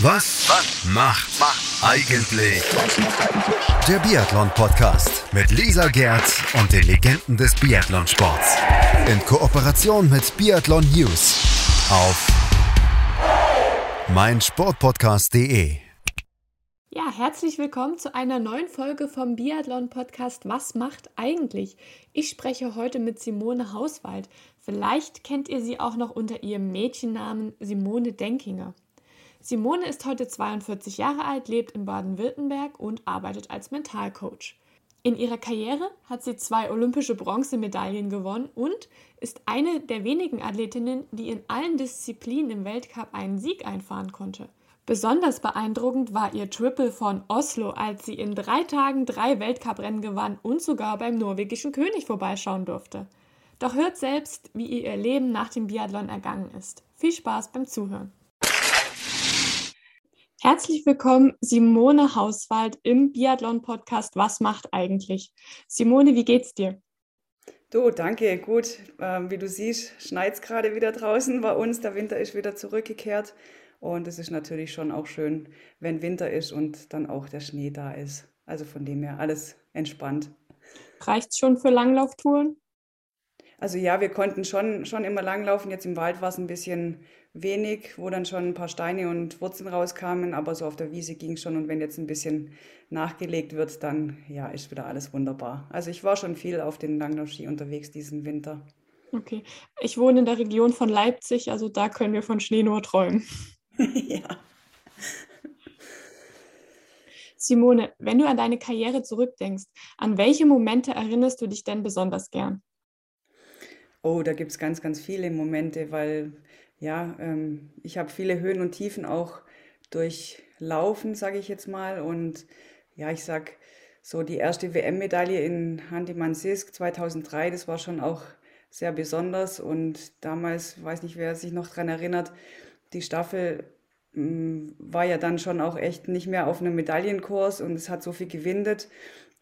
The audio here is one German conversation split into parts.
Was, was macht, macht eigentlich der Biathlon-Podcast mit Lisa Gerz und den Legenden des Biathlonsports. In Kooperation mit Biathlon News auf meinsportpodcast.de. Ja, herzlich willkommen zu einer neuen Folge vom Biathlon-Podcast Was macht eigentlich? Ich spreche heute mit Simone Hauswald. Vielleicht kennt ihr sie auch noch unter ihrem Mädchennamen Simone Denkinger. Simone ist heute 42 Jahre alt, lebt in Baden-Württemberg und arbeitet als Mentalcoach. In ihrer Karriere hat sie zwei olympische Bronzemedaillen gewonnen und ist eine der wenigen Athletinnen, die in allen Disziplinen im Weltcup einen Sieg einfahren konnte. Besonders beeindruckend war ihr Triple von Oslo, als sie in drei Tagen drei Weltcuprennen gewann und sogar beim norwegischen König vorbeischauen durfte. Doch hört selbst, wie ihr Leben nach dem Biathlon ergangen ist. Viel Spaß beim Zuhören. Herzlich willkommen, Simone Hauswald im Biathlon-Podcast Was macht eigentlich? Simone, wie geht's dir? Du, danke, gut. Ähm, wie du siehst, schneit es gerade wieder draußen bei uns. Der Winter ist wieder zurückgekehrt. Und es ist natürlich schon auch schön, wenn Winter ist und dann auch der Schnee da ist. Also von dem her alles entspannt. Reicht es schon für Langlauftouren? Also ja, wir konnten schon, schon immer langlaufen. Jetzt im Wald war es ein bisschen wenig, wo dann schon ein paar Steine und Wurzeln rauskamen, aber so auf der Wiese ging es schon und wenn jetzt ein bisschen nachgelegt wird, dann ja, ist wieder alles wunderbar. Also ich war schon viel auf den Langlaufski unterwegs diesen Winter. Okay, ich wohne in der Region von Leipzig, also da können wir von Schnee nur träumen. ja. Simone, wenn du an deine Karriere zurückdenkst, an welche Momente erinnerst du dich denn besonders gern? Oh, da gibt es ganz, ganz viele Momente, weil ja, ähm, ich habe viele Höhen und Tiefen auch durchlaufen, sage ich jetzt mal. Und ja, ich sag so die erste WM-Medaille in Hanti-Mansisk 2003, das war schon auch sehr besonders. Und damals, weiß nicht, wer sich noch daran erinnert, die Staffel mh, mm, war ja dann schon auch echt nicht mehr auf einem Medaillenkurs und es hat so viel gewindet.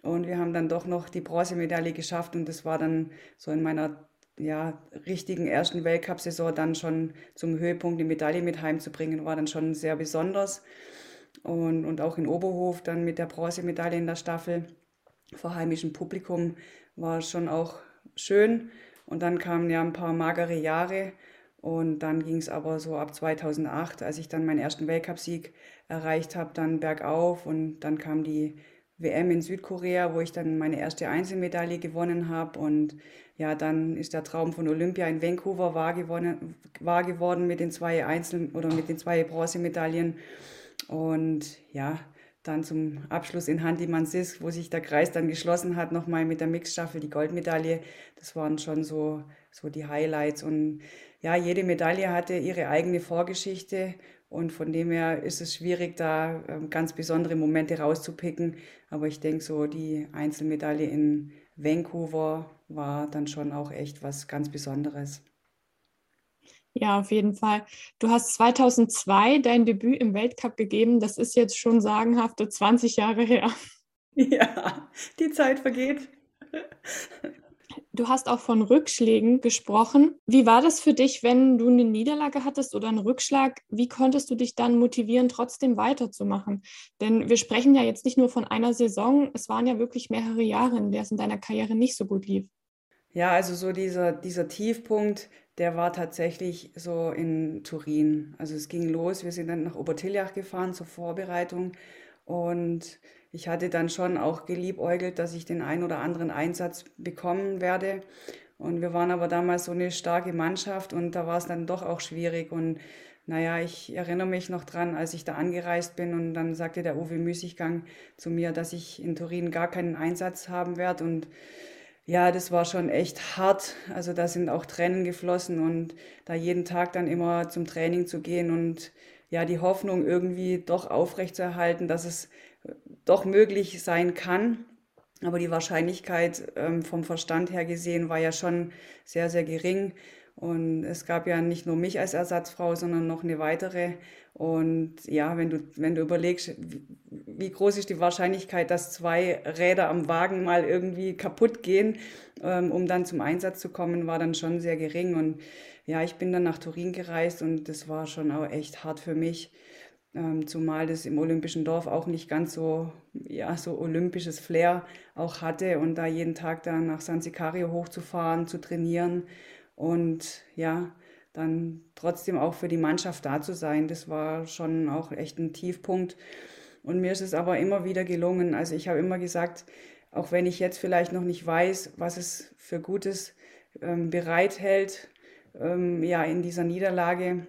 Und wir haben dann doch noch die Bronzemedaille geschafft und das war dann so in meiner ja, richtigen ersten Weltcup-Saison dann schon zum Höhepunkt die Medaille mit heimzubringen, war dann schon sehr besonders. Und, und auch in Oberhof dann mit der Bronzemedaille in der Staffel vor heimischem Publikum war schon auch schön. Und dann kamen ja ein paar magere Jahre. Und dann ging es aber so ab 2008, als ich dann meinen ersten Weltcupsieg erreicht habe, dann bergauf. Und dann kam die WM in Südkorea, wo ich dann meine erste Einzelmedaille gewonnen habe. Und ja, dann ist der Traum von Olympia in Vancouver wahr, gewonnen, wahr geworden mit den zwei Einzel- oder mit den zwei Bronzemedaillen. Und ja, dann zum Abschluss in Hanti Mansis, wo sich der Kreis dann geschlossen hat, nochmal mit der Mixstaffel die Goldmedaille. Das waren schon so, so die Highlights. Und ja, jede Medaille hatte ihre eigene Vorgeschichte. Und von dem her ist es schwierig, da ähm, ganz besondere Momente rauszupicken. Aber ich denke, so die Einzelmedaille in Vancouver war dann schon auch echt was ganz Besonderes. Ja, auf jeden Fall. Du hast 2002 dein Debüt im Weltcup gegeben. Das ist jetzt schon sagenhafte 20 Jahre her. Ja, die Zeit vergeht. Du hast auch von Rückschlägen gesprochen. Wie war das für dich, wenn du eine Niederlage hattest oder einen Rückschlag? Wie konntest du dich dann motivieren, trotzdem weiterzumachen? Denn wir sprechen ja jetzt nicht nur von einer Saison, es waren ja wirklich mehrere Jahre, in der es in deiner Karriere nicht so gut lief. Ja, also so dieser, dieser Tiefpunkt, der war tatsächlich so in Turin. Also es ging los, wir sind dann nach Obertiljach gefahren zur Vorbereitung und ich hatte dann schon auch geliebäugelt, dass ich den einen oder anderen Einsatz bekommen werde. Und wir waren aber damals so eine starke Mannschaft und da war es dann doch auch schwierig. Und naja, ich erinnere mich noch dran, als ich da angereist bin und dann sagte der Uwe Müßiggang zu mir, dass ich in Turin gar keinen Einsatz haben werde. Und ja, das war schon echt hart. Also da sind auch Tränen geflossen und da jeden Tag dann immer zum Training zu gehen und ja, die Hoffnung irgendwie doch aufrechtzuerhalten, dass es doch möglich sein kann. Aber die Wahrscheinlichkeit ähm, vom Verstand her gesehen war ja schon sehr, sehr gering. Und es gab ja nicht nur mich als Ersatzfrau, sondern noch eine weitere. Und ja, wenn du, wenn du überlegst, wie groß ist die Wahrscheinlichkeit, dass zwei Räder am Wagen mal irgendwie kaputt gehen, ähm, um dann zum Einsatz zu kommen, war dann schon sehr gering. Und ja, ich bin dann nach Turin gereist und das war schon auch echt hart für mich ähm, zumal das im Olympischen Dorf auch nicht ganz so, ja, so olympisches Flair auch hatte und da jeden Tag dann nach San Sicario hochzufahren, zu trainieren und ja, dann trotzdem auch für die Mannschaft da zu sein, das war schon auch echt ein Tiefpunkt. Und mir ist es aber immer wieder gelungen. Also ich habe immer gesagt, auch wenn ich jetzt vielleicht noch nicht weiß, was es für Gutes ähm, bereithält, ähm, ja, in dieser Niederlage,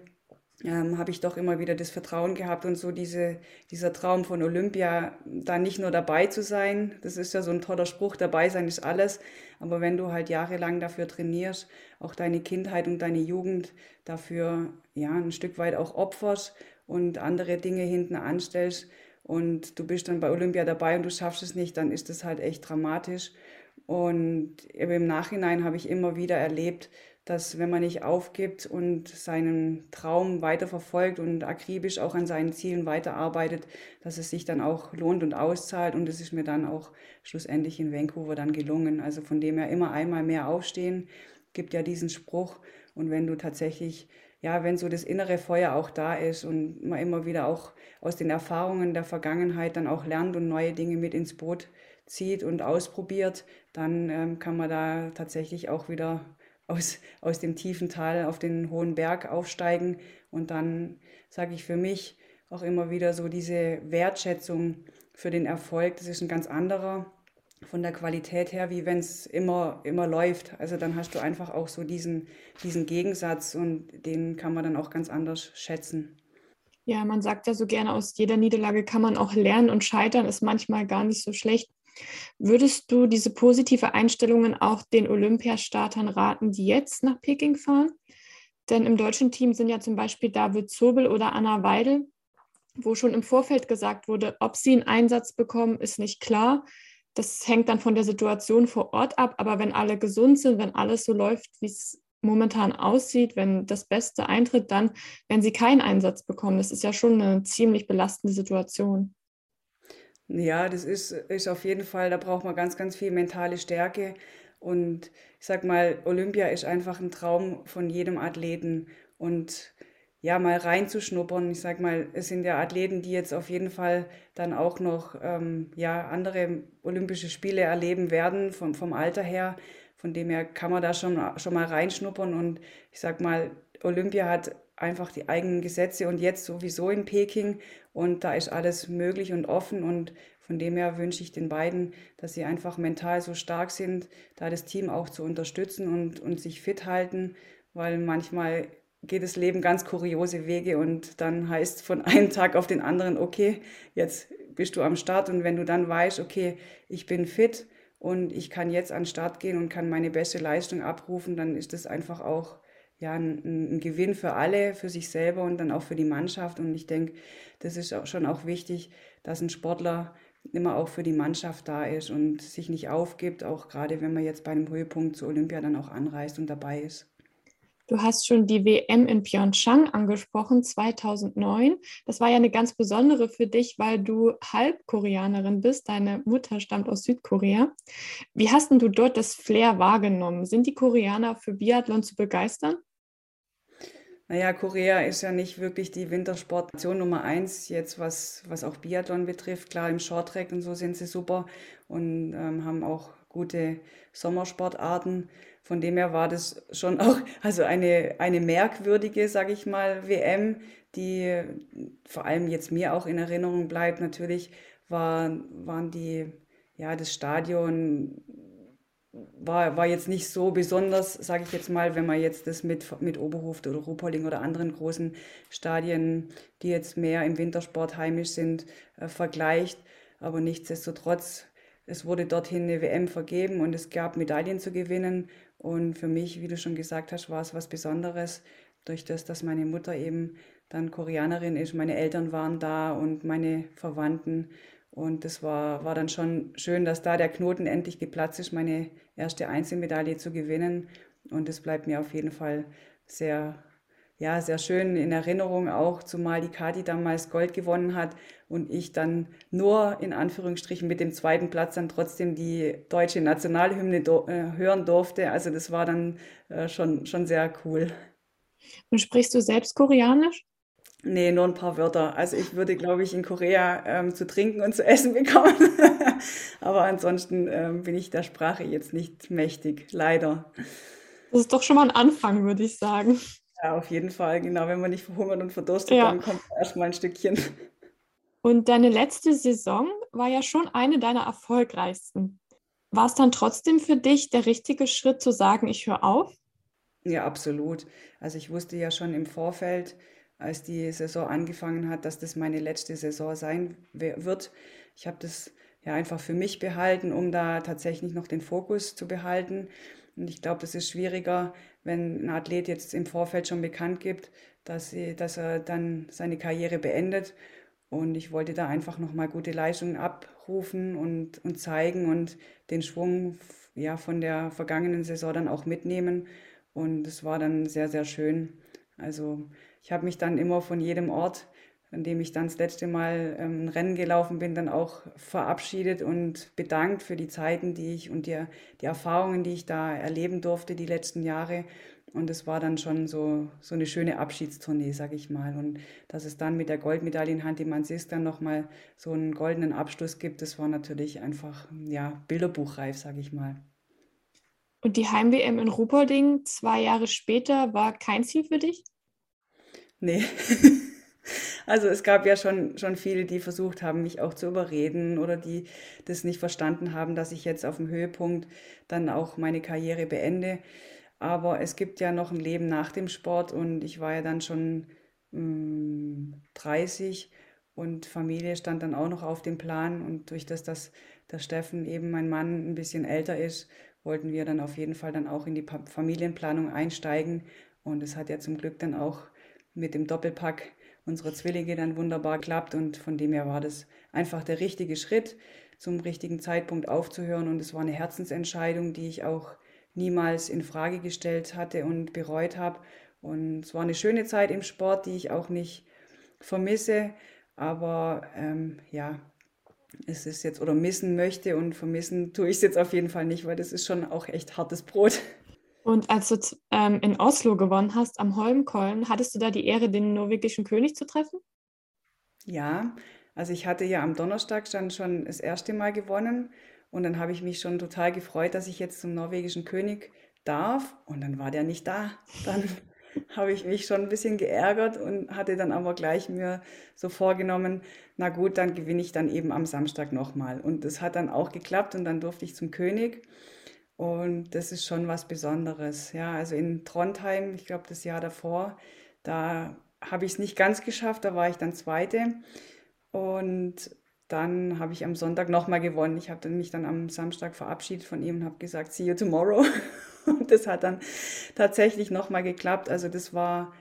ähm, habe ich doch immer wieder das Vertrauen gehabt und so diese, dieser Traum von Olympia, da nicht nur dabei zu sein, das ist ja so ein toller Spruch, dabei sein ist alles, aber wenn du halt jahrelang dafür trainierst, auch deine Kindheit und deine Jugend dafür ja ein Stück weit auch opferst und andere Dinge hinten anstellst und du bist dann bei Olympia dabei und du schaffst es nicht, dann ist das halt echt dramatisch. Und im Nachhinein habe ich immer wieder erlebt, dass wenn man nicht aufgibt und seinen Traum weiterverfolgt und akribisch auch an seinen Zielen weiterarbeitet, dass es sich dann auch lohnt und auszahlt. Und es ist mir dann auch schlussendlich in Vancouver dann gelungen. Also von dem her immer einmal mehr aufstehen, gibt ja diesen Spruch. Und wenn du tatsächlich, ja, wenn so das innere Feuer auch da ist und man immer wieder auch aus den Erfahrungen der Vergangenheit dann auch lernt und neue Dinge mit ins Boot zieht und ausprobiert, dann ähm, kann man da tatsächlich auch wieder aus, aus dem tiefen Tal auf den hohen Berg aufsteigen. Und dann sage ich für mich auch immer wieder so diese Wertschätzung für den Erfolg, das ist ein ganz anderer von der Qualität her, wie wenn es immer, immer läuft. Also dann hast du einfach auch so diesen, diesen Gegensatz und den kann man dann auch ganz anders schätzen. Ja, man sagt ja so gerne, aus jeder Niederlage kann man auch lernen und scheitern ist manchmal gar nicht so schlecht. Würdest du diese positive Einstellungen auch den Olympiastartern raten, die jetzt nach Peking fahren? Denn im deutschen Team sind ja zum Beispiel David Zobel oder Anna Weidel, wo schon im Vorfeld gesagt wurde, ob sie einen Einsatz bekommen, ist nicht klar. Das hängt dann von der Situation vor Ort ab. Aber wenn alle gesund sind, wenn alles so läuft, wie es momentan aussieht, wenn das Beste eintritt, dann werden sie keinen Einsatz bekommen. Das ist ja schon eine ziemlich belastende Situation. Ja, das ist, ist auf jeden Fall, da braucht man ganz, ganz viel mentale Stärke. Und ich sag mal, Olympia ist einfach ein Traum von jedem Athleten. Und ja, mal reinzuschnuppern. Ich sag mal, es sind ja Athleten, die jetzt auf jeden Fall dann auch noch ähm, ja, andere Olympische Spiele erleben werden, vom, vom Alter her. Von dem her kann man da schon, schon mal reinschnuppern. Und ich sag mal, Olympia hat einfach die eigenen Gesetze und jetzt sowieso in Peking. Und da ist alles möglich und offen. Und von dem her wünsche ich den beiden, dass sie einfach mental so stark sind, da das Team auch zu unterstützen und, und sich fit halten, weil manchmal geht das Leben ganz kuriose Wege und dann heißt von einem Tag auf den anderen, okay, jetzt bist du am Start. Und wenn du dann weißt, okay, ich bin fit und ich kann jetzt an den Start gehen und kann meine beste Leistung abrufen, dann ist das einfach auch ja, ein, ein, Gewinn für alle, für sich selber und dann auch für die Mannschaft. Und ich denke, das ist auch schon auch wichtig, dass ein Sportler immer auch für die Mannschaft da ist und sich nicht aufgibt, auch gerade wenn man jetzt bei einem Höhepunkt zu Olympia dann auch anreist und dabei ist. Du hast schon die WM in Pyeongchang angesprochen, 2009. Das war ja eine ganz besondere für dich, weil du Halbkoreanerin bist. Deine Mutter stammt aus Südkorea. Wie hast denn du dort das Flair wahrgenommen? Sind die Koreaner für Biathlon zu begeistern? Naja, Korea ist ja nicht wirklich die Wintersportnation Nummer eins, jetzt was, was auch Biathlon betrifft. Klar, im Shorttrack und so sind sie super und ähm, haben auch gute Sommersportarten. Von dem her war das schon auch also eine, eine merkwürdige, sage ich mal, WM, die vor allem jetzt mir auch in Erinnerung bleibt. Natürlich war, waren die, ja, das Stadion war, war jetzt nicht so besonders, sage ich jetzt mal, wenn man jetzt das mit, mit Oberhof oder Ruhpolding oder anderen großen Stadien, die jetzt mehr im Wintersport heimisch sind, äh, vergleicht. Aber nichtsdestotrotz, es wurde dorthin eine WM vergeben und es gab Medaillen zu gewinnen. Und für mich, wie du schon gesagt hast, war es was Besonderes, durch das, dass meine Mutter eben dann Koreanerin ist. Meine Eltern waren da und meine Verwandten. Und das war, war dann schon schön, dass da der Knoten endlich geplatzt ist, meine erste Einzelmedaille zu gewinnen. Und das bleibt mir auf jeden Fall sehr, ja, sehr schön in Erinnerung auch, zumal die Kati damals Gold gewonnen hat und ich dann nur in Anführungsstrichen mit dem zweiten Platz dann trotzdem die deutsche Nationalhymne do, äh, hören durfte. Also das war dann äh, schon, schon sehr cool. Und sprichst du selbst Koreanisch? Nee, nur ein paar Wörter. Also ich würde, glaube ich, in Korea ähm, zu trinken und zu essen bekommen. Aber ansonsten ähm, bin ich der Sprache jetzt nicht mächtig, leider. Das ist doch schon mal ein Anfang, würde ich sagen. Ja, auf jeden Fall. Genau, wenn man nicht verhungert und verdurstet, ja. dann kommt erstmal ein Stückchen. Und deine letzte Saison war ja schon eine deiner erfolgreichsten. War es dann trotzdem für dich der richtige Schritt zu sagen, ich höre auf? Ja, absolut. Also ich wusste ja schon im Vorfeld, als die Saison angefangen hat, dass das meine letzte Saison sein wird. Ich habe das ja einfach für mich behalten, um da tatsächlich noch den Fokus zu behalten. Und ich glaube, das ist schwieriger, wenn ein Athlet jetzt im Vorfeld schon bekannt gibt, dass, sie, dass er dann seine Karriere beendet. Und ich wollte da einfach nochmal gute Leistungen abrufen und, und zeigen und den Schwung ja, von der vergangenen Saison dann auch mitnehmen. Und es war dann sehr, sehr schön. Also ich habe mich dann immer von jedem Ort, an dem ich dann das letzte Mal ähm, ein Rennen gelaufen bin, dann auch verabschiedet und bedankt für die Zeiten, die ich und die, die Erfahrungen, die ich da erleben durfte die letzten Jahre. Und es war dann schon so, so eine schöne Abschiedstournee, sag ich mal. Und dass es dann mit der Goldmedaille in Hand, die man sieht, dann nochmal so einen goldenen Abschluss gibt, das war natürlich einfach, ja, bilderbuchreif, sag ich mal. Und die Heim-WM in Ruhpolding zwei Jahre später war kein Ziel für dich? Nee. Also es gab ja schon, schon viele, die versucht haben, mich auch zu überreden oder die das nicht verstanden haben, dass ich jetzt auf dem Höhepunkt dann auch meine Karriere beende. Aber es gibt ja noch ein Leben nach dem Sport und ich war ja dann schon mh, mm, 30 und Familie stand dann auch noch auf dem Plan. Und durch das, dass der Steffen eben mein Mann ein bisschen älter ist, wollten wir dann auf jeden Fall dann auch in die Familienplanung einsteigen. Und es hat ja zum Glück dann auch mit dem Doppelpack unserer Zwillinge dann wunderbar klappt. Und von dem her war das einfach der richtige Schritt, zum richtigen Zeitpunkt aufzuhören. Und es war eine Herzensentscheidung, die ich auch niemals in Frage gestellt hatte und bereut habe. Und es war eine schöne Zeit im Sport, die ich auch nicht vermisse. Aber ähm, ja, es ist jetzt oder missen möchte und vermissen tue ich es jetzt auf jeden Fall nicht, weil das ist schon auch echt hartes Brot. Und als du ähm, in Oslo gewonnen hast, am Holmkollen, hattest du da die Ehre, den norwegischen König zu treffen? Ja, also ich hatte ja am Donnerstag dann schon das erste Mal gewonnen und dann habe ich mich schon total gefreut, dass ich jetzt zum norwegischen König darf und dann war der nicht da. Dann habe ich mich schon ein bisschen geärgert und hatte dann aber gleich mir so vorgenommen, na gut, dann gewinne ich dann eben am Samstag nochmal. Und das hat dann auch geklappt und dann durfte ich zum König. Und das ist schon was Besonderes. Ja, also in Trondheim, ich glaube das Jahr davor, da habe ich es nicht ganz geschafft, da war ich dann Zweite. Und dann habe ich am Sonntag nochmal gewonnen. Ich habe mich dann am Samstag verabschiedet von ihm und habe gesagt, see you tomorrow. Und das hat dann tatsächlich nochmal geklappt. Also das war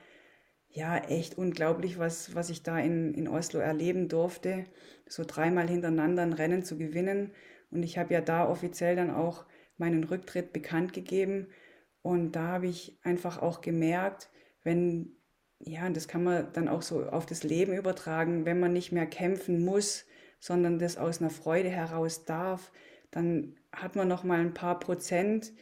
ja echt unglaublich, was, was ich da in, in Oslo erleben durfte. So dreimal hintereinander ein Rennen zu gewinnen. Und ich habe ja da offiziell dann auch meinen Rücktritt bekannt gegeben. Und da habe ich einfach auch gemerkt, wenn, ja, das kann man dann auch so auf das Leben übertragen, wenn man nicht mehr kämpfen muss, sondern das aus einer Freude heraus darf, dann hat man noch mal ein paar Prozent,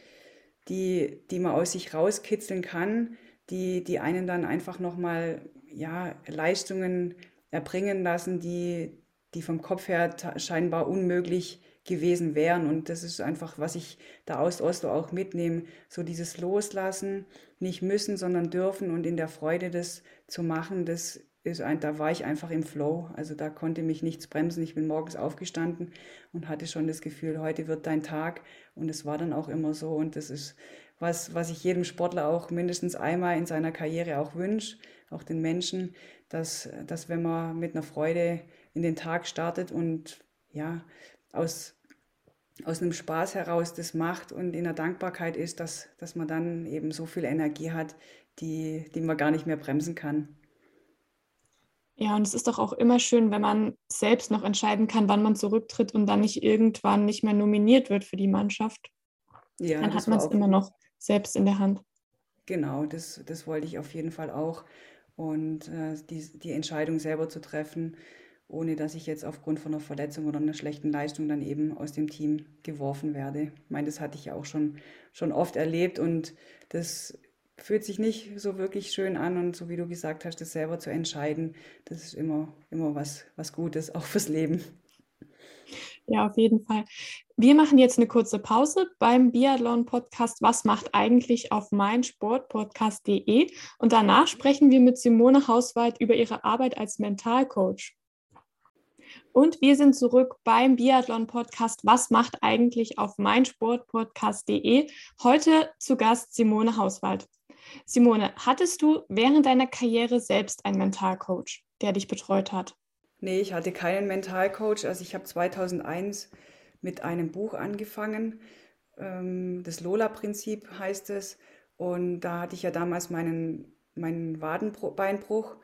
die, die man aus sich rauskitzeln kann, die, die einen dann einfach noch mal ja, Leistungen erbringen lassen, die, die vom Kopf her scheinbar unmöglich gewesen wären. Und das ist einfach, was ich da aus Oslo auch mitnehme. So dieses Loslassen, nicht müssen, sondern dürfen und in der Freude das zu machen, das ist ein, da war ich einfach im Flow. Also da konnte mich nichts bremsen. Ich bin morgens aufgestanden und hatte schon das Gefühl, heute wird dein Tag. Und es war dann auch immer so. Und das ist was, was ich jedem Sportler auch mindestens einmal in seiner Karriere auch wünsche, auch den Menschen, dass, dass wenn man mit einer Freude in den Tag startet und ja, aus aus einem Spaß heraus das macht und in der Dankbarkeit ist, dass, dass man dann eben so viel Energie hat, die, die man gar nicht mehr bremsen kann. Ja, und es ist doch auch immer schön, wenn man selbst noch entscheiden kann, wann man zurücktritt und dann nicht irgendwann nicht mehr nominiert wird für die Mannschaft. Ja, dann hat man es immer noch selbst in der Hand. Genau, das, das wollte ich auf jeden Fall auch. Und äh, die, die Entscheidung selber zu treffen, ohne dass ich jetzt aufgrund von einer Verletzung oder einer schlechten Leistung dann eben aus dem Team geworfen werde. Ich meine, das hatte ich ja auch schon, schon oft erlebt und das fühlt sich nicht so wirklich schön an und so wie du gesagt hast, das selber zu entscheiden, das ist immer, immer was, was Gutes, auch fürs Leben. Ja, auf jeden Fall. Wir machen jetzt eine kurze Pause beim Biathlon-Podcast Was macht eigentlich auf meinsportpodcast.de und danach sprechen wir mit Simone Hauswald über ihre Arbeit als Mentalcoach. Und wir sind zurück beim Biathlon-Podcast Was macht eigentlich auf meinsportpodcast.de. Heute zu Gast Simone Hauswald. Simone, hattest du während deiner Karriere selbst einen Mentalcoach, der dich betreut hat? Nee, ich hatte keinen Mentalcoach. Also ich habe 2001 mit einem Buch angefangen. Ähm, das Lola-Prinzip heißt es. Und da hatte ich ja damals meinen, meinen Wadenbeinbruch.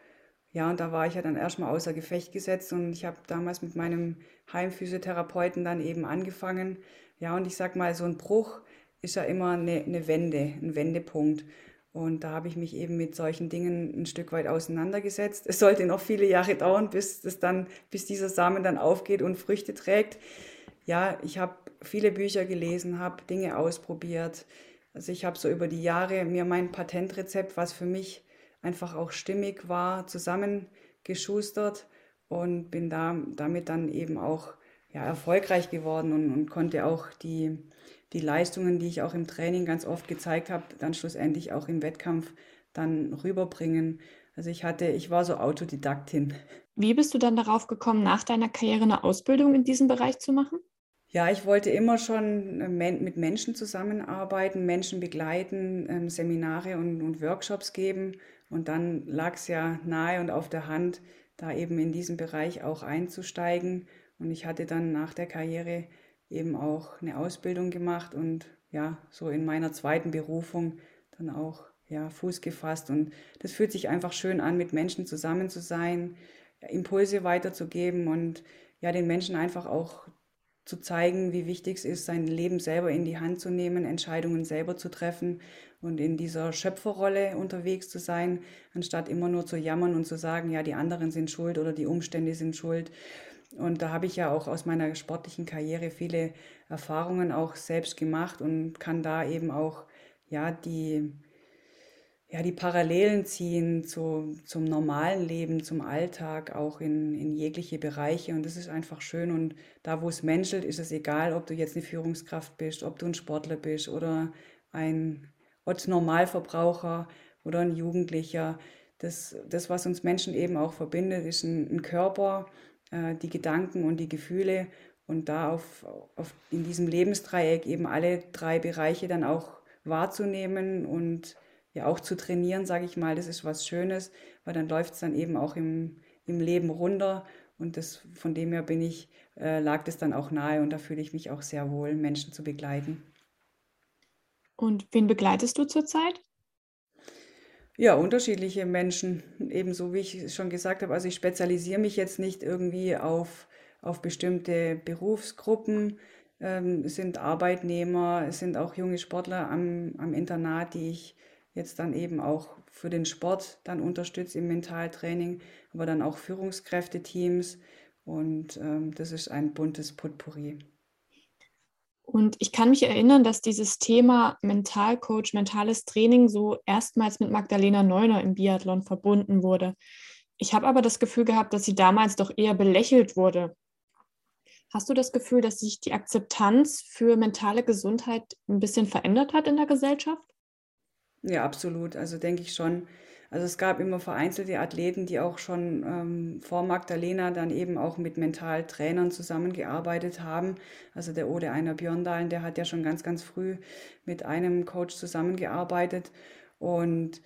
Ja, und da war ich ja dann erstmal außer Gefecht gesetzt und ich habe damals mit meinem Heimphysiotherapeuten dann eben angefangen. Ja, und ich sag mal, so ein Bruch ist ja immer eine, eine Wende, ein Wendepunkt. Und da habe ich mich eben mit solchen Dingen ein Stück weit auseinandergesetzt. Es sollte noch viele Jahre dauern, bis das dann, bis dieser Samen dann aufgeht und Früchte trägt. Ja, ich habe viele Bücher gelesen, habe Dinge ausprobiert. Also ich habe so über die Jahre mir mein Patentrezept, was für mich einfach auch stimmig war, zusammengeschustert und bin da damit dann eben auch ja, erfolgreich geworden und, und konnte auch die die Leistungen, die ich auch im Training ganz oft gezeigt habe, dann schlussendlich auch im Wettkampf dann rüberbringen. Also ich hatte, ich war so Autodidaktin. Wie bist du dann darauf gekommen, nach deiner Karriere eine Ausbildung in diesem Bereich zu machen? Ja, ich wollte immer schon äh, mit Menschen zusammenarbeiten, Menschen begleiten, ähm, Seminare und, und Workshops geben. Und dann lag es ja nahe und auf der Hand, da eben in diesem Bereich auch einzusteigen. Und ich hatte dann nach der Karriere eben auch eine Ausbildung gemacht und ja, so in meiner zweiten Berufung dann auch ja, Fuß gefasst. Und das fühlt sich einfach schön an, mit Menschen zusammen zu sein, Impulse weiterzugeben und ja, den Menschen einfach auch zu zeigen, wie wichtig es ist, sein Leben selber in die Hand zu nehmen, Entscheidungen selber zu treffen und in dieser Schöpferrolle unterwegs zu sein, anstatt immer nur zu jammern und zu sagen, ja, die anderen sind schuld oder die Umstände sind schuld. Und da habe ich ja auch aus meiner sportlichen Karriere viele Erfahrungen auch selbst gemacht und kann da eben auch ja die ja, die Parallelen ziehen zu, zum normalen Leben, zum Alltag, auch in, in jegliche Bereiche. Und das ist einfach schön. Und da, wo es menschelt, ist es egal, ob du jetzt eine Führungskraft bist, ob du ein Sportler bist oder ein Normalverbraucher oder ein Jugendlicher. Das, das, was uns Menschen eben auch verbindet, ist ein, ein Körper, äh, die Gedanken und die Gefühle und da auf, auf, in diesem Lebensdreieck eben alle drei Bereiche dann auch wahrzunehmen und ja auch zu trainieren, sage ich mal, das ist was Schönes, weil dann läuft es dann eben auch im, im Leben runter und das, von dem her bin ich, äh, lag das dann auch nahe und da fühle ich mich auch sehr wohl, Menschen zu begleiten. Und wen begleitest du zurzeit? Ja, unterschiedliche Menschen, ebenso wie ich schon gesagt habe. Also ich spezialisiere mich jetzt nicht irgendwie auf, auf bestimmte Berufsgruppen. Ähm, es sind Arbeitnehmer, es sind auch junge Sportler am, am Internat, die ich jetzt dann eben auch für den Sport dann unterstütze im Mentaltraining, aber dann auch Führungskräfteteams und ähm, das ist ein buntes Potpourri. Und ich kann mich erinnern, dass dieses Thema Mentalcoach, mentales Training so erstmals mit Magdalena Neuner im Biathlon verbunden wurde. Ich habe aber das Gefühl gehabt, dass sie damals doch eher belächelt wurde. Hast du das Gefühl, dass sich die Akzeptanz für mentale Gesundheit ein bisschen verändert hat in der Gesellschaft? Ja, absolut. Also denke ich schon. Also es gab immer vereinzelte Athleten, die auch schon ähm, vor Magdalena dann eben auch mit Mentaltrainern zusammengearbeitet haben. Also der Ode Einer Björndalen, der hat ja schon ganz, ganz früh mit einem Coach zusammengearbeitet. Und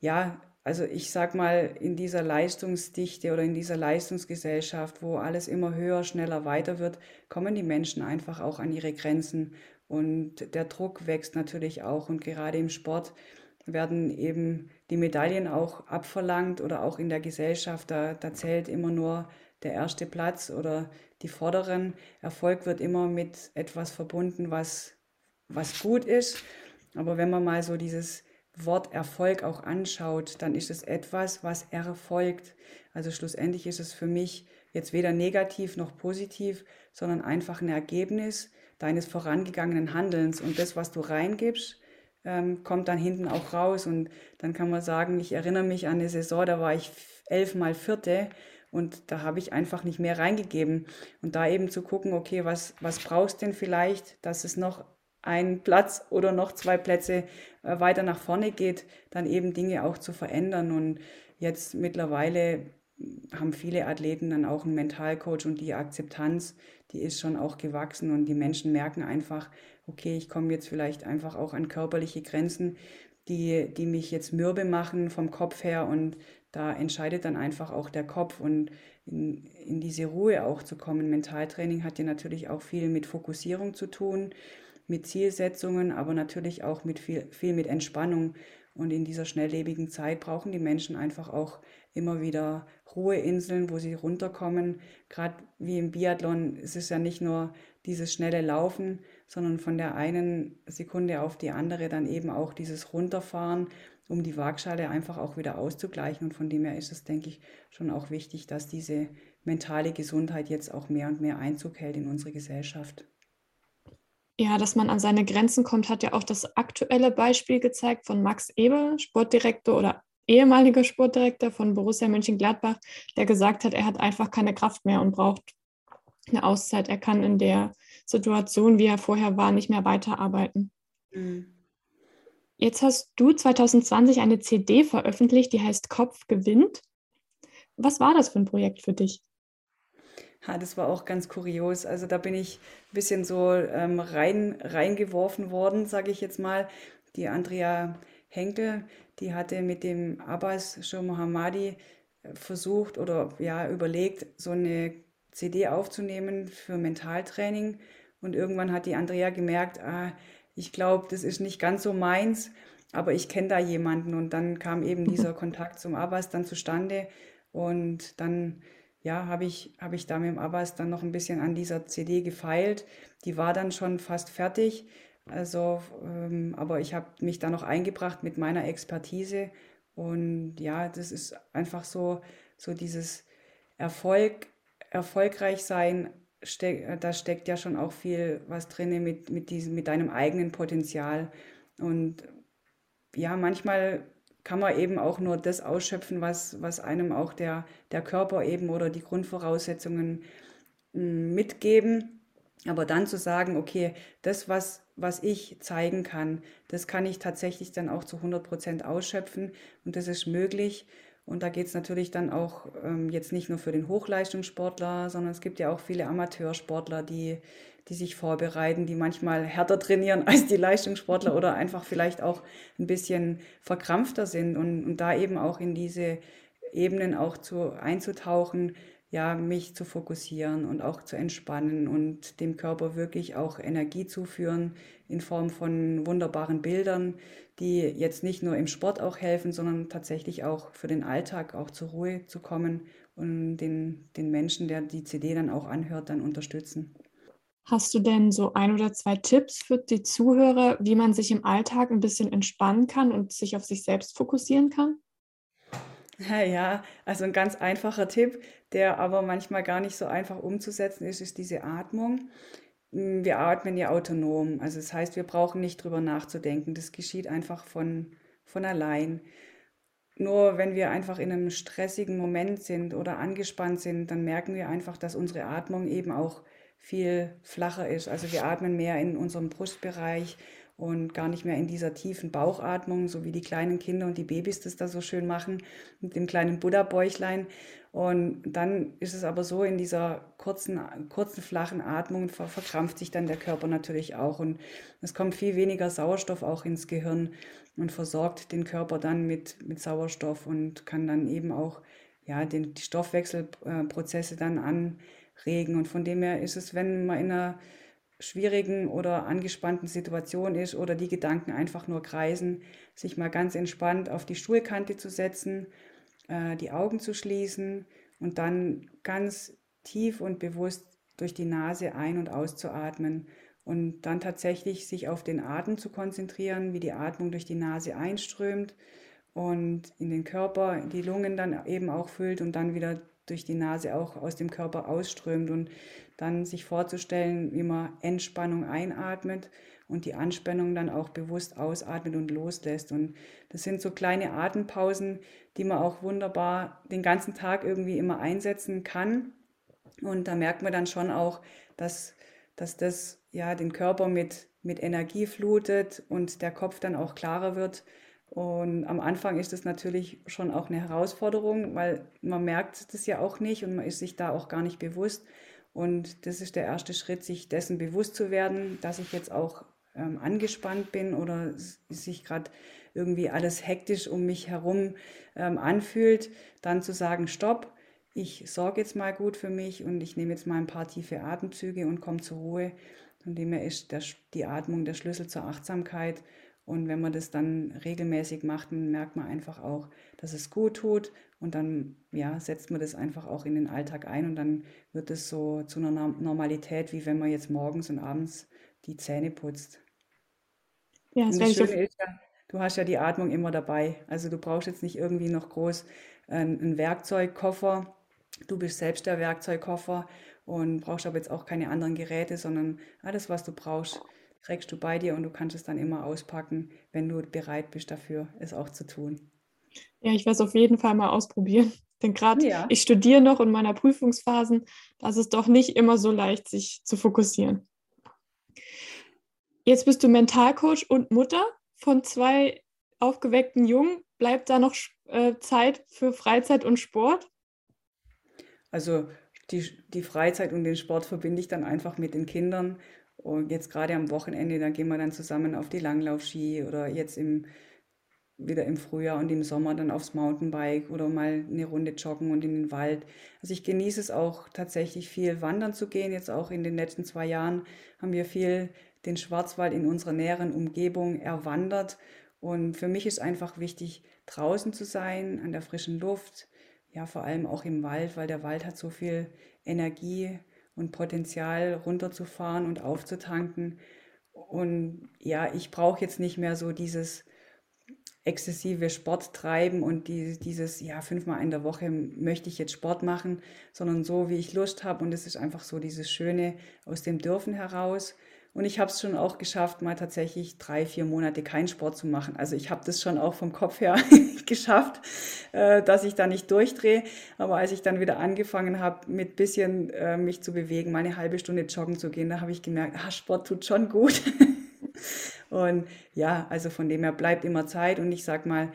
ja, also ich sag mal, in dieser Leistungsdichte oder in dieser Leistungsgesellschaft, wo alles immer höher, schneller, weiter wird, kommen die Menschen einfach auch an ihre Grenzen. Und der Druck wächst natürlich auch. Und gerade im Sport werden eben die Medaillen auch abverlangt oder auch in der Gesellschaft. Da, da zählt immer nur der erste Platz oder die Vorderen. Erfolg wird immer mit etwas verbunden, was, was gut ist. Aber wenn man mal so dieses Wort Erfolg auch anschaut, dann ist es etwas, was erfolgt. Also schlussendlich ist es für mich jetzt weder negativ noch positiv, sondern einfach ein Ergebnis deines vorangegangenen Handelns. Und das, was du reingibst, ähm, kommt dann hinten auch raus. Und dann kann man sagen, ich erinnere mich an eine Saison, da war ich elfmal Vierte und da habe ich einfach nicht mehr reingegeben. Und da eben zu gucken, okay, was, was brauchst denn vielleicht, dass es noch einen Platz oder noch zwei Plätze äh, weiter nach vorne geht, dann eben Dinge auch zu verändern. Und jetzt mittlerweile haben viele Athleten dann auch einen Mentalcoach und die Akzeptanz, die ist schon auch gewachsen und die Menschen merken einfach, okay, ich komme jetzt vielleicht einfach auch an körperliche Grenzen, die, die mich jetzt mürbe machen vom Kopf her und da entscheidet dann einfach auch der Kopf und in, in diese Ruhe auch zu kommen. Mentaltraining hat ja natürlich auch viel mit Fokussierung zu tun, mit Zielsetzungen, aber natürlich auch mit viel, viel mit Entspannung. Und in dieser schnelllebigen Zeit brauchen die Menschen einfach auch immer wieder Ruheinseln, wo sie runterkommen. Gerade wie im Biathlon ist es ja nicht nur dieses schnelle Laufen, sondern von der einen Sekunde auf die andere dann eben auch dieses Runterfahren, um die Waagschale einfach auch wieder auszugleichen. Und von dem her ist es, denke ich, schon auch wichtig, dass diese mentale Gesundheit jetzt auch mehr und mehr Einzug hält in unsere Gesellschaft. Ja, dass man an seine Grenzen kommt, hat ja auch das aktuelle Beispiel gezeigt von Max Ebel, Sportdirektor oder ehemaliger Sportdirektor von Borussia Mönchengladbach, der gesagt hat, er hat einfach keine Kraft mehr und braucht eine Auszeit. Er kann in der Situation, wie er vorher war, nicht mehr weiterarbeiten. Mhm. Jetzt hast du 2020 eine CD veröffentlicht, die heißt Kopf gewinnt. Was war das für ein Projekt für dich? Ja, das war auch ganz kurios. Also da bin ich ein bisschen so ähm, rein, reingeworfen worden, sage ich jetzt mal. Die Andrea Henkel, die hatte mit dem Abbas Show Mohammadi äh, versucht oder ja überlegt, so eine CD aufzunehmen für Mentaltraining. Und irgendwann hat die Andrea gemerkt, ah, ich glaube, das ist nicht ganz so meins, aber ich kenne da jemanden. Und dann kam eben dieser Kontakt zum Abbas dann zustande. Und dann ja, habe ich, hab ich da mit dem Abbas dann noch ein bisschen an dieser CD gefeilt. Die war dann schon fast fertig. Also, ähm, aber ich habe mich da noch eingebracht mit meiner Expertise. Und ja, das ist einfach so, so dieses Erfolg, erfolgreich sein, steck, da steckt ja schon auch viel was drin mit, mit, diesem, mit deinem eigenen Potenzial. Und ja, manchmal kann man eben auch nur das ausschöpfen, was, was einem auch der, der Körper eben oder die Grundvoraussetzungen hm, mitgeben. Aber dann zu sagen, okay, das, was, was ich zeigen kann, das kann ich tatsächlich dann auch zu 100 Prozent ausschöpfen und das ist möglich. Und da geht es natürlich dann auch ähm, jetzt nicht nur für den Hochleistungssportler, sondern es gibt ja auch viele Amateursportler, die, die sich vorbereiten, die manchmal härter trainieren als die Leistungssportler oder einfach vielleicht auch ein bisschen verkrampfter sind und, und da eben auch in diese Ebenen auch zu, einzutauchen, ja, mich zu fokussieren und auch zu entspannen und dem Körper wirklich auch Energie zuführen in Form von wunderbaren Bildern, die jetzt nicht nur im Sport auch helfen, sondern tatsächlich auch für den Alltag auch zur Ruhe zu kommen und den, den Menschen, der die CD dann auch anhört, dann unterstützen. Hast du denn so ein oder zwei Tipps für die Zuhörer, wie man sich im Alltag ein bisschen entspannen kann und sich auf sich selbst fokussieren kann? Ja, also ein ganz einfacher Tipp, der aber manchmal gar nicht so einfach umzusetzen ist, ist diese Atmung. Hm, wir atmen ja autonom, also das heißt, wir brauchen nicht drüber nachzudenken. Das geschieht einfach von, von allein. Nur wenn wir einfach in einem stressigen Moment sind oder angespannt sind, dann merken wir einfach, dass unsere Atmung eben auch viel flacher ist. Also wir atmen mehr in unserem Brustbereich und gar nicht mehr in dieser tiefen Bauchatmung, so wie die kleinen Kinder und die Babys das da so schön machen mit dem kleinen Buddha-Bäuchlein. Und dann ist es aber so, in dieser kurzen, kurzen, flachen Atmung ver verkrampft sich dann der Körper natürlich auch. Und es kommt viel weniger Sauerstoff auch ins Gehirn und versorgt den Körper dann mit, mit Sauerstoff und kann dann eben auch ja, den, die Stoffwechselprozesse dann an regen. Und von dem her ist es, wenn man in einer schwierigen oder angespannten Situation ist oder die Gedanken einfach nur kreisen, sich mal ganz entspannt auf die Stuhlkante zu setzen, äh, die Augen zu schließen und dann ganz tief und bewusst durch die Nase ein- und auszuatmen und dann tatsächlich sich auf den Atem zu konzentrieren, wie die Atmung durch die Nase einströmt und in den Körper, die Lungen dann eben auch füllt und dann wieder durch die Nase auch aus dem Körper ausströmt und dann sich vorzustellen, wie man Entspannung einatmet und die Anspannung dann auch bewusst ausatmet und loslässt. Und das sind so kleine Atempausen, die man auch wunderbar den ganzen Tag irgendwie immer einsetzen kann. Und da merkt man dann schon auch, dass, dass das ja den Körper mit, mit Energie flutet und der Kopf dann auch klarer wird. Und am Anfang ist das natürlich schon auch eine Herausforderung, weil man merkt das ja auch nicht und man ist sich da auch gar nicht bewusst. Und das ist der erste Schritt, sich dessen bewusst zu werden, dass ich jetzt auch ähm, angespannt bin oder sich gerade irgendwie alles hektisch um mich herum ähm, anfühlt, dann zu sagen, stopp, ich sorge jetzt mal gut für mich und ich nehme jetzt mal ein paar tiefe Atemzüge und komme zur Ruhe. Von dem her ist der, die Atmung der Schlüssel zur Achtsamkeit. Und wenn man das dann regelmäßig macht, dann merkt man einfach auch, dass es gut tut. Und dann ja, setzt man das einfach auch in den Alltag ein und dann wird es so zu einer Normalität, wie wenn man jetzt morgens und abends die Zähne putzt. Ja, das, das Schöne ist ja, du hast ja die Atmung immer dabei. Also du brauchst jetzt nicht irgendwie noch groß einen Werkzeugkoffer. Du bist selbst der Werkzeugkoffer und brauchst aber jetzt auch keine anderen Geräte, sondern alles, was du brauchst, trägst du bei dir und du kannst es dann immer auspacken, wenn du bereit bist dafür, es auch zu tun. Ja, ich werde es auf jeden Fall mal ausprobieren. Denn gerade ja. ich studiere noch in meiner Prüfungsphasen, da ist es doch nicht immer so leicht, sich zu fokussieren. Jetzt bist du Mentalcoach und Mutter von zwei aufgeweckten Jungen. Bleibt da noch äh, Zeit für Freizeit und Sport? Also die, die Freizeit und den Sport verbinde ich dann einfach mit den Kindern. Und jetzt gerade am Wochenende, da gehen wir dann zusammen auf die Langlaufski oder jetzt im, wieder im Frühjahr und im Sommer dann aufs Mountainbike oder mal eine Runde joggen und in den Wald. Also ich genieße es auch tatsächlich viel wandern zu gehen. Jetzt auch in den letzten zwei Jahren haben wir viel den Schwarzwald in unserer näheren Umgebung erwandert. Und für mich ist einfach wichtig, draußen zu sein, an der frischen Luft, ja, vor allem auch im Wald, weil der Wald hat so viel Energie und Potenzial runterzufahren und aufzutanken. Und ja, ich brauche jetzt nicht mehr so dieses exzessive Sport treiben und die, dieses, ja, fünfmal in der Woche möchte ich jetzt Sport machen, sondern so, wie ich Lust habe. Und es ist einfach so dieses Schöne aus dem Dürfen heraus. Und ich habe es schon auch geschafft, mal tatsächlich drei, vier Monate keinen Sport zu machen. Also ich habe das schon auch vom Kopf her geschafft, äh, dass ich da nicht durchdrehe. Aber als ich dann wieder angefangen habe, mit bisschen äh, mich zu bewegen, mal eine halbe Stunde joggen zu gehen, da habe ich gemerkt, ah, Sport tut schon gut. und ja, also von dem her bleibt immer Zeit. Und ich sag mal,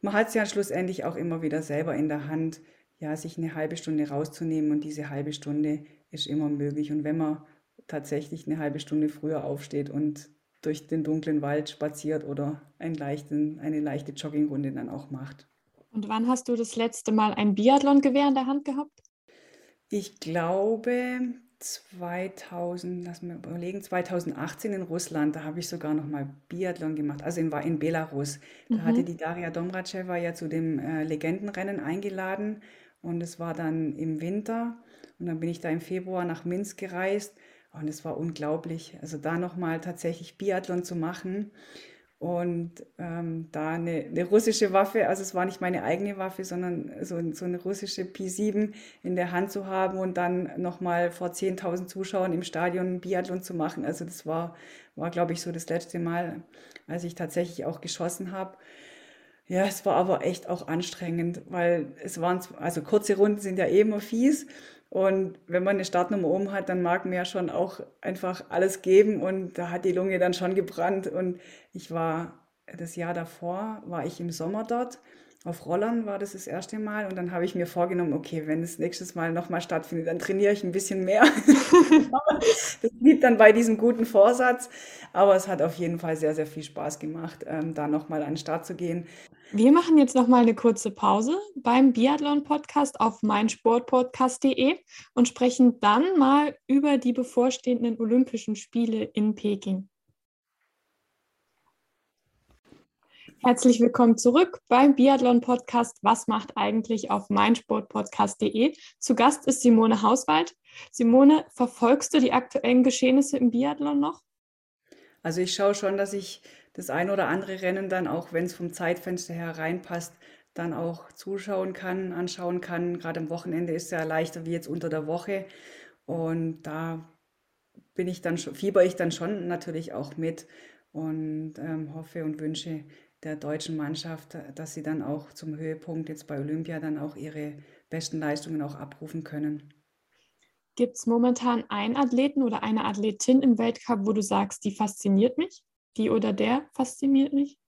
man hat es ja schlussendlich auch immer wieder selber in der Hand, ja, sich eine halbe Stunde rauszunehmen. Und diese halbe Stunde ist immer möglich. Und wenn man tatsächlich eine halbe Stunde früher aufsteht und durch den dunklen Wald spaziert oder einen leichten, eine leichte Joggingrunde dann auch macht. Und wann hast du das letzte Mal ein Biathlon-Gewehr in der Hand gehabt? Ich glaube 2000, lass mir überlegen, 2018 in Russland, da habe ich sogar noch mal Biathlon gemacht, also in, in Belarus. Da mhm. hatte die Daria Domracheva ja zu dem äh, Legendenrennen eingeladen und es war dann im Winter und dann bin ich da im Februar nach Minsk gereist und es war unglaublich, also da nochmal tatsächlich Biathlon zu machen und ähm, da eine, eine, russische Waffe, also es war nicht meine eigene Waffe, sondern so, so eine russische P7 in der Hand zu haben und dann nochmal vor 10.000 Zuschauern im Stadion Biathlon zu machen. Also das war, war glaube ich, so das letzte Mal, als ich tatsächlich auch geschossen habe. Ja, es war aber echt auch anstrengend, weil es waren, also kurze Runden sind ja eh immer fies und wenn man eine Startnummer oben hat, dann mag man ja schon auch einfach alles geben und da hat die Lunge dann schon gebrannt. Und ich war das Jahr davor, war ich im Sommer dort. Auf Rollern war das das erste Mal und dann habe ich mir vorgenommen, okay, wenn es nächstes Mal nochmal stattfindet, dann trainiere ich ein bisschen mehr. das blieb dann bei diesem guten Vorsatz, aber es hat auf jeden Fall sehr, sehr viel Spaß gemacht, ähm, da nochmal an den Start zu gehen. Wir machen jetzt noch mal eine kurze Pause beim Biathlon Podcast auf meinsportpodcast.de und sprechen dann mal über die bevorstehenden Olympischen Spiele in Peking. Herzlich willkommen zurück beim Biathlon Podcast. Was macht eigentlich auf meinsportpodcast.de? Zu Gast ist Simone Hauswald. Simone, verfolgst du die aktuellen Geschehnisse im Biathlon noch? Also ich schaue schon, dass ich das ein oder andere Rennen dann auch, wenn es vom Zeitfenster her reinpasst, dann auch zuschauen kann, anschauen kann. Gerade am Wochenende ist es ja leichter wie jetzt unter der Woche. Und da bin ich dann, fieber ich dann schon natürlich auch mit und ähm, hoffe und wünsche der deutschen Mannschaft, dass sie dann auch zum Höhepunkt jetzt bei Olympia dann auch ihre besten Leistungen auch abrufen können. Gibt es momentan einen Athleten oder eine Athletin im Weltcup, wo du sagst, die fasziniert mich? Die oder der fasziniert mich?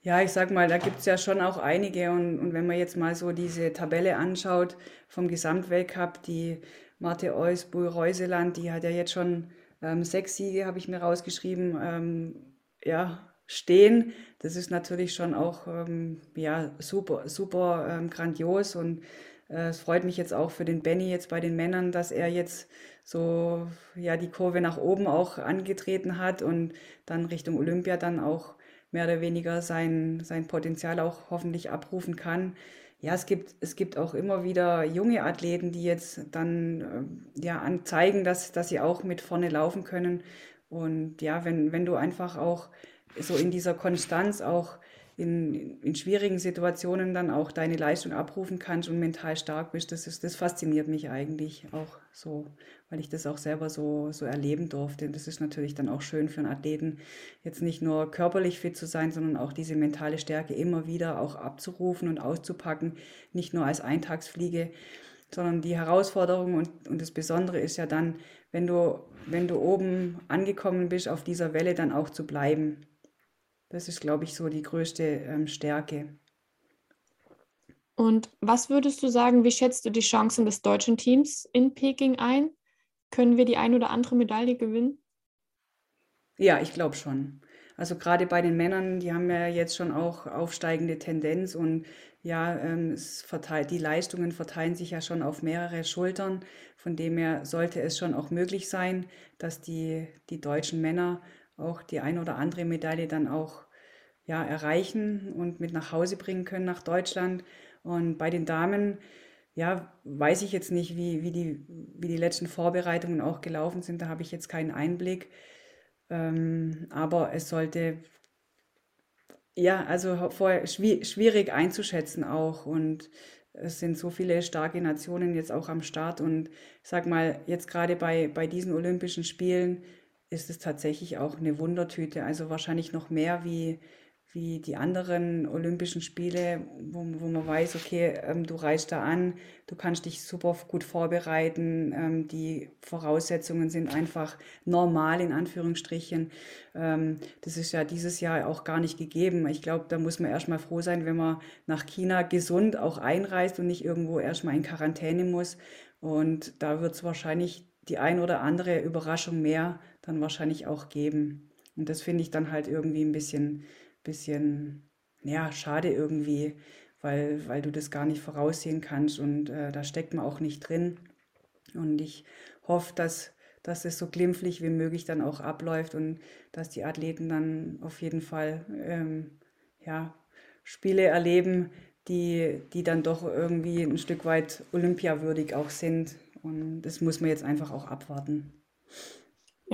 Ja, ich sag mal, da gibt es ja schon auch einige. Und, und wenn man jetzt mal so diese Tabelle anschaut vom Gesamtweltcup, die Marte Eusbull Reuseland, die hat ja jetzt schon ähm, sechs Siege, habe ich mir rausgeschrieben, ähm, ja, stehen. Das ist natürlich schon auch ähm, ja, super, super ähm, grandios und es freut mich jetzt auch für den Benny jetzt bei den Männern, dass er jetzt so ja die Kurve nach oben auch angetreten hat und dann Richtung Olympia dann auch mehr oder weniger sein, sein Potenzial auch hoffentlich abrufen kann. Ja, es gibt, es gibt auch immer wieder junge Athleten, die jetzt dann äh, ja zeigen, dass, dass sie auch mit vorne laufen können. Und ja, wenn, wenn du einfach auch so in dieser Konstanz auch in, in schwierigen Situationen dann auch deine Leistung abrufen kannst und mental stark bist, das, ist, das fasziniert mich eigentlich auch so, weil ich das auch selber so, so erleben durfte. Und das ist natürlich dann auch schön für einen Athleten, jetzt nicht nur körperlich fit zu sein, sondern auch diese mentale Stärke immer wieder auch abzurufen und auszupacken, nicht nur als Eintagsfliege, sondern die Herausforderung und, und das Besondere ist ja dann, wenn du, wenn du oben angekommen bist, auf dieser Welle dann auch zu bleiben das ist, glaube ich, so die größte ähm, Stärke. Und was würdest du sagen, wie schätzt du die Chancen des deutschen Teams in Peking ein? Können wir die ein oder andere Medaille gewinnen? Ja, ich glaube schon. Also gerade bei den Männern, die haben ja jetzt schon auch aufsteigende Tendenz und ja, ähm, verteilt, die Leistungen verteilen sich ja schon auf mehrere Schultern. Von dem her sollte es schon auch möglich sein, dass die, die deutschen Männer auch die ein oder andere Medaille dann auch ja, erreichen und mit nach Hause bringen können nach Deutschland. Und bei den Damen, ja, weiß ich jetzt nicht, wie, wie, die, wie die letzten Vorbereitungen auch gelaufen sind. Da habe ich jetzt keinen Einblick. Ähm, aber es sollte, ja, also vorher schwierig einzuschätzen auch. Und es sind so viele starke Nationen jetzt auch am Start. Und ich sag mal, jetzt gerade bei, bei diesen Olympischen Spielen ist es tatsächlich auch eine Wundertüte. Also wahrscheinlich noch mehr wie, wie die anderen Olympischen Spiele, wo, wo man weiß, okay, ähm, du reist da an, du kannst dich super gut vorbereiten, ähm, die Voraussetzungen sind einfach normal in Anführungsstrichen. Ähm, das ist ja dieses Jahr auch gar nicht gegeben. Ich glaube, da muss man erstmal froh sein, wenn man nach China gesund auch einreist und nicht irgendwo erstmal in Quarantäne muss. Und da wird es wahrscheinlich die ein oder andere Überraschung mehr dann wahrscheinlich auch geben. Und das finde ich dann halt irgendwie ein bisschen, bisschen, ja, schade irgendwie, weil, weil du das gar nicht voraussehen kannst und äh, da steckt man auch nicht drin. Und ich hoffe, dass, dass es so glimpflich wie möglich dann auch abläuft und dass die Athleten dann auf jeden Fall ähm, ja, Spiele erleben, die, die dann doch irgendwie ein Stück weit olympiawürdig auch sind. Und das muss man jetzt einfach auch abwarten.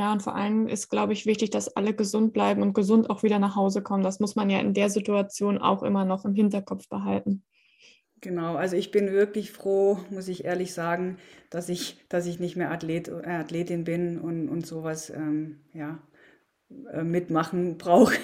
Ja, und vor allem ist, glaube ich, wichtig, dass alle gesund bleiben und gesund auch wieder nach Hause kommen. Das muss man ja in der Situation auch immer noch im Hinterkopf behalten. Genau, also ich bin wirklich froh, muss ich ehrlich sagen, dass ich, dass ich nicht mehr Athlet, äh, Athletin bin und, und sowas ähm, ja, äh, mitmachen brauche.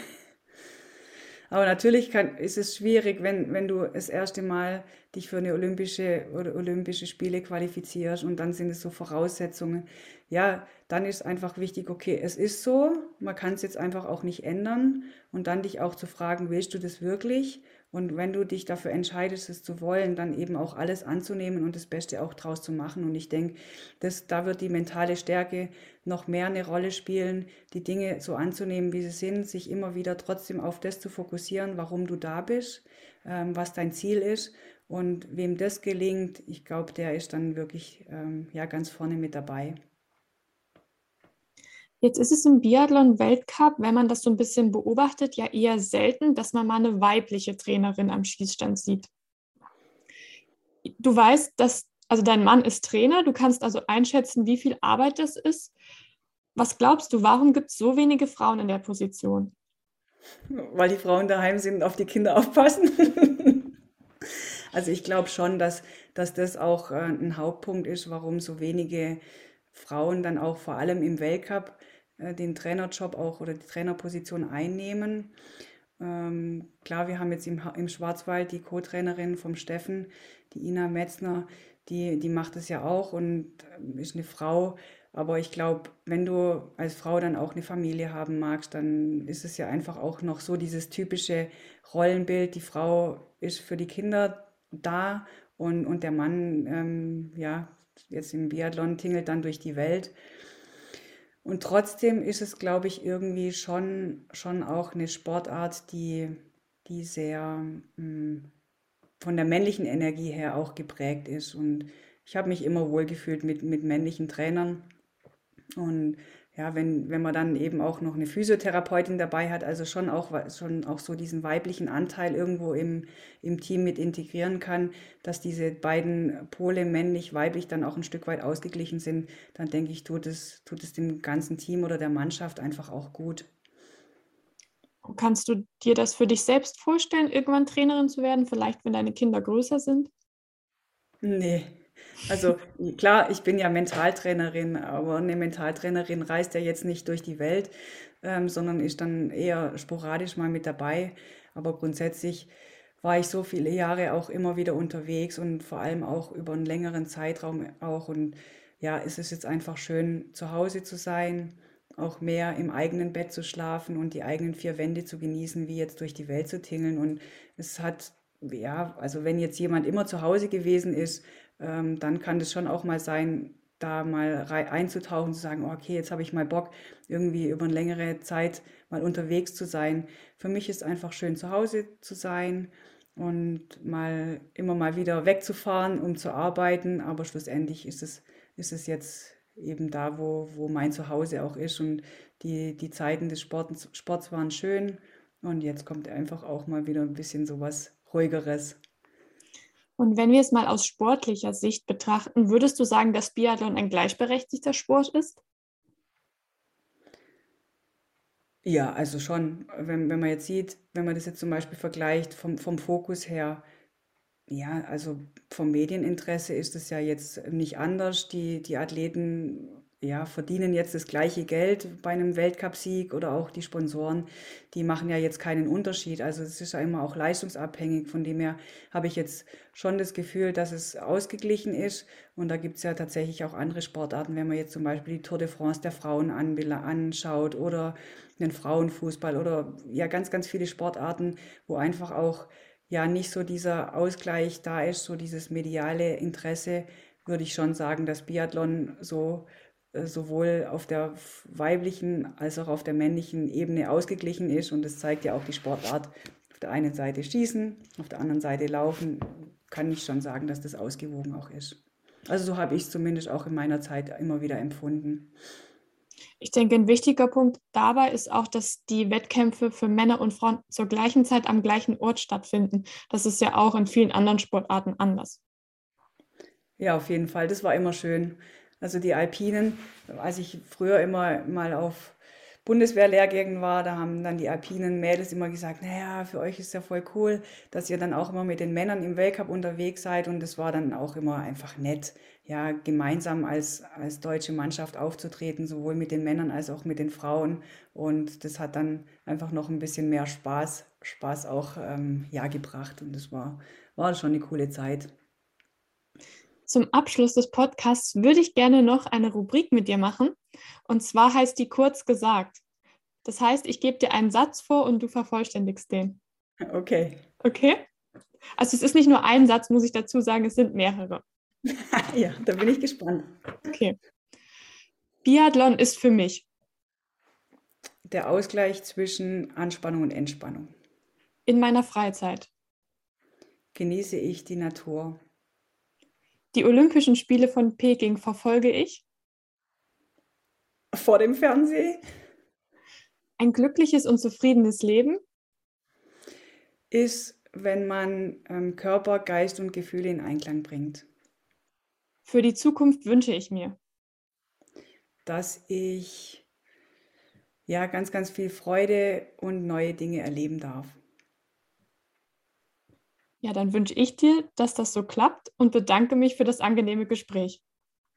Aber natürlich kann, ist es schwierig, wenn, wenn du das erste Mal dich für eine olympische oder olympische Spiele qualifizierst und dann sind es so Voraussetzungen. Ja, dann ist einfach wichtig, okay, es ist so, man kann es jetzt einfach auch nicht ändern und dann dich auch zu fragen, willst du das wirklich? Und wenn du dich dafür entscheidest, es zu wollen, dann eben auch alles anzunehmen und das Beste auch draus zu machen. Und ich denke, da wird die mentale Stärke noch mehr eine Rolle spielen, die Dinge so anzunehmen, wie sie sind, sich immer wieder trotzdem auf das zu fokussieren, warum du da bist, ähm, was dein Ziel ist. Und wem das gelingt, ich glaube, der ist dann wirklich ähm, ja, ganz vorne mit dabei. Jetzt ist es im Biathlon-Weltcup, wenn man das so ein bisschen beobachtet, ja eher selten, dass man mal eine weibliche Trainerin am Schießstand sieht. Du weißt, dass, also dein Mann ist Trainer, du kannst also einschätzen, wie viel Arbeit das ist. Was glaubst du, warum gibt es so wenige Frauen in der Position? Weil die Frauen daheim sind und auf die Kinder aufpassen. also ich glaube schon, dass, dass das auch äh, ein Hauptpunkt ist, warum so wenige Frauen dann auch vor allem im Weltcup äh, den Trainerjob auch oder die Trainerposition einnehmen. Ähm, klar, wir haben jetzt im, im Schwarzwald die Co-Trainerin vom Steffen, die Ina Metzner, die, die macht es ja auch und ähm, ist eine Frau. Aber ich glaube, wenn du als Frau dann auch eine Familie haben magst, dann ist es ja einfach auch noch so dieses typische Rollenbild. Die Frau ist für die Kinder da und, und der Mann, ähm, ja, jetzt im Biathlon tingelt dann durch die Welt. Und trotzdem ist es, glaube ich, irgendwie schon, schon auch eine Sportart, die, die sehr mh, hm, von der männlichen Energie her auch geprägt ist. Und ich habe mich immer wohlgefühlt mit, mit männlichen Trainern. Und ja, wenn, wenn man dann eben auch noch eine Physiotherapeutin dabei hat, also schon auch, schon auch so diesen weiblichen Anteil irgendwo im, im Team mit integrieren kann, dass diese beiden Pole, männlich, weiblich, dann auch ein Stück weit ausgeglichen sind, dann denke ich, tut es, tut es dem ganzen Team oder der Mannschaft einfach auch gut. Kannst du dir das für dich selbst vorstellen, irgendwann Trainerin zu werden, vielleicht wenn deine Kinder größer sind? Nee, also klar, ich bin ja Mentaltrainerin, aber eine Mentaltrainerin reist ja jetzt nicht durch die Welt, ähm, sondern ist dann eher sporadisch mal mit dabei. Aber grundsätzlich war ich so viele Jahre auch immer wieder unterwegs und vor allem auch über einen längeren Zeitraum auch. Und ja, es ist jetzt einfach schön, zu Hause zu sein, auch mehr im eigenen Bett zu schlafen und die eigenen vier Wände zu genießen, wie jetzt durch die Welt zu tingeln. Und es hat, ja, also wenn jetzt jemand immer zu Hause gewesen ist, ähm, dann kann es schon auch mal sein, da mal einzutauchen, zu sagen, oh, okay, jetzt habe ich mal Bock, irgendwie über eine längere Zeit mal unterwegs zu sein. Für mich ist einfach schön, zu Hause zu sein und mal immer mal wieder wegzufahren, um zu arbeiten. Aber schlussendlich ist es, ist es jetzt eben da, wo, wo mein Zuhause auch ist. Und die, die Zeiten des Sports, Sports waren schön. Und jetzt kommt einfach auch mal wieder ein bisschen sowas ruhigeres. Und wenn wir es mal aus sportlicher Sicht betrachten, würdest du sagen, dass Biathlon ein gleichberechtigter Sport ist? Ja, also schon. Wenn, wenn man jetzt sieht, wenn man das jetzt zum Beispiel vergleicht vom, vom Fokus her, ja, also vom Medieninteresse ist es ja jetzt nicht anders. Die, die Athleten ja, verdienen jetzt das gleiche Geld bei einem Weltcupsieg oder auch die Sponsoren, die machen ja jetzt keinen Unterschied. Also es ist ja immer auch leistungsabhängig. Von dem her habe ich jetzt schon das Gefühl, dass es ausgeglichen ist. Und da gibt es ja tatsächlich auch andere Sportarten, wenn man jetzt zum Beispiel die Tour de France der Frauen anschaut oder den Frauenfußball oder ja ganz, ganz viele Sportarten, wo einfach auch ja nicht so dieser Ausgleich da ist, so dieses mediale Interesse, würde ich schon sagen, dass Biathlon so sowohl auf der weiblichen als auch auf der männlichen Ebene ausgeglichen ist. Und das zeigt ja auch die Sportart. Auf der einen Seite Schießen, auf der anderen Seite Laufen. Kann ich schon sagen, dass das ausgewogen auch ist. Also so habe ich es zumindest auch in meiner Zeit immer wieder empfunden. Ich denke, ein wichtiger Punkt dabei ist auch, dass die Wettkämpfe für Männer und Frauen zur gleichen Zeit am gleichen Ort stattfinden. Das ist ja auch in vielen anderen Sportarten anders. Ja, auf jeden Fall. Das war immer schön. Also die Alpinen, als ich früher immer mal auf Bundeswehrlehrgängen war, da haben dann die alpinen Mädels immer gesagt, naja, für euch ist ja voll cool, dass ihr dann auch immer mit den Männern im Weltcup unterwegs seid. Und das war dann auch immer einfach nett, ja, gemeinsam als, als deutsche Mannschaft aufzutreten, sowohl mit den Männern als auch mit den Frauen. Und das hat dann einfach noch ein bisschen mehr Spaß, Spaß auch, ähm, ja, gebracht. Und das war, war schon eine coole Zeit. Zum Abschluss des Podcasts würde ich gerne noch eine Rubrik mit dir machen. Und zwar heißt die kurz gesagt. Das heißt, ich gebe dir einen Satz vor und du vervollständigst den. Okay. Okay? Also es ist nicht nur ein Satz, muss ich dazu sagen, es sind mehrere. ja, da bin ich gespannt. Okay. Biathlon ist für mich der Ausgleich zwischen Anspannung und Entspannung. In meiner Freizeit genieße ich die Natur. Die Olympischen Spiele von Peking verfolge ich. Vor dem Fernsehen. Ein glückliches und zufriedenes Leben ist, wenn man ähm, Körper, Geist und Gefühle in Einklang bringt. Für die Zukunft wünsche ich mir, dass ich ja ganz, ganz viel Freude und neue Dinge erleben darf. Ja, dann wünsche ich dir, dass das so klappt und bedanke mich für das angenehme Gespräch.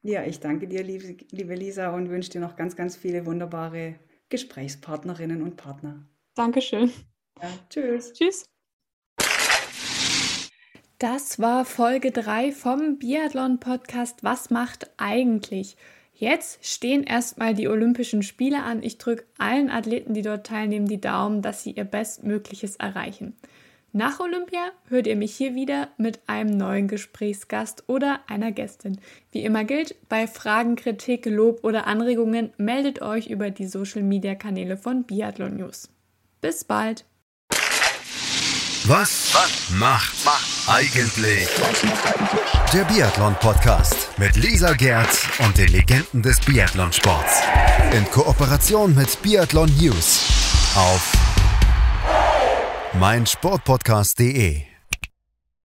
Ja, ich danke dir, liebe Lisa, und wünsche dir noch ganz, ganz viele wunderbare Gesprächspartnerinnen und Partner. Dankeschön. Ja, tschüss. Tschüss. Das war Folge 3 vom Biathlon-Podcast Was macht eigentlich? Jetzt stehen erstmal die Olympischen Spiele an. Ich drücke allen Athleten, die dort teilnehmen, die Daumen, dass sie ihr Bestmögliches erreichen. Nach Olympia hört ihr mich hier wieder mit einem neuen Gesprächsgast oder einer Gästin. Wie immer gilt, bei Fragen, Kritik, Lob oder Anregungen meldet euch über die Social Media Kanäle von Biathlon News. Bis bald! Was, Was macht, macht eigentlich der Biathlon Podcast mit Lisa Gerz und den Legenden des Biathlonsports in Kooperation mit Biathlon News auf meinsportpodcast.de